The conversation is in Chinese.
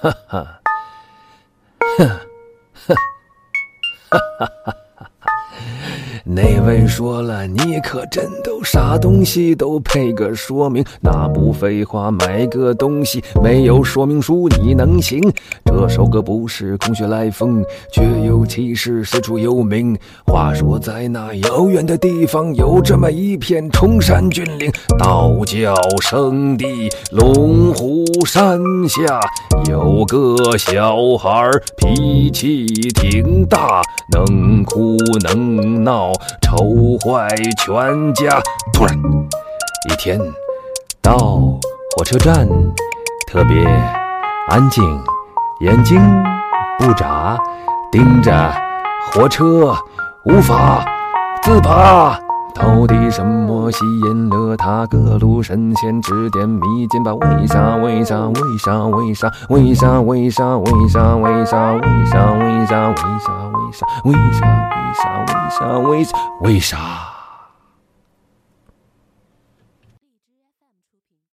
哈哈，哼，哈哈哈哈哈！那位说了，你可真逗，啥东西都配个说明，那不废话，买个东西没有说明书你能行？这首歌不是空穴来风，却有其事，四处有名。话说在那遥远的地方，有这么一片崇山峻岭，道教圣地龙虎山下，有个小孩脾气挺大，能哭能闹。愁坏全家。突然，一天到火车站，特别安静，眼睛不眨，盯着火车，无法自拔。到底什么吸引了他？各路神仙指点迷津吧。为啥？为啥？为啥？为啥？为啥？为啥？为啥？为啥？为啥？为啥？为啥？为啥？为啥？为啥？为啥？为啥？为啥？为啥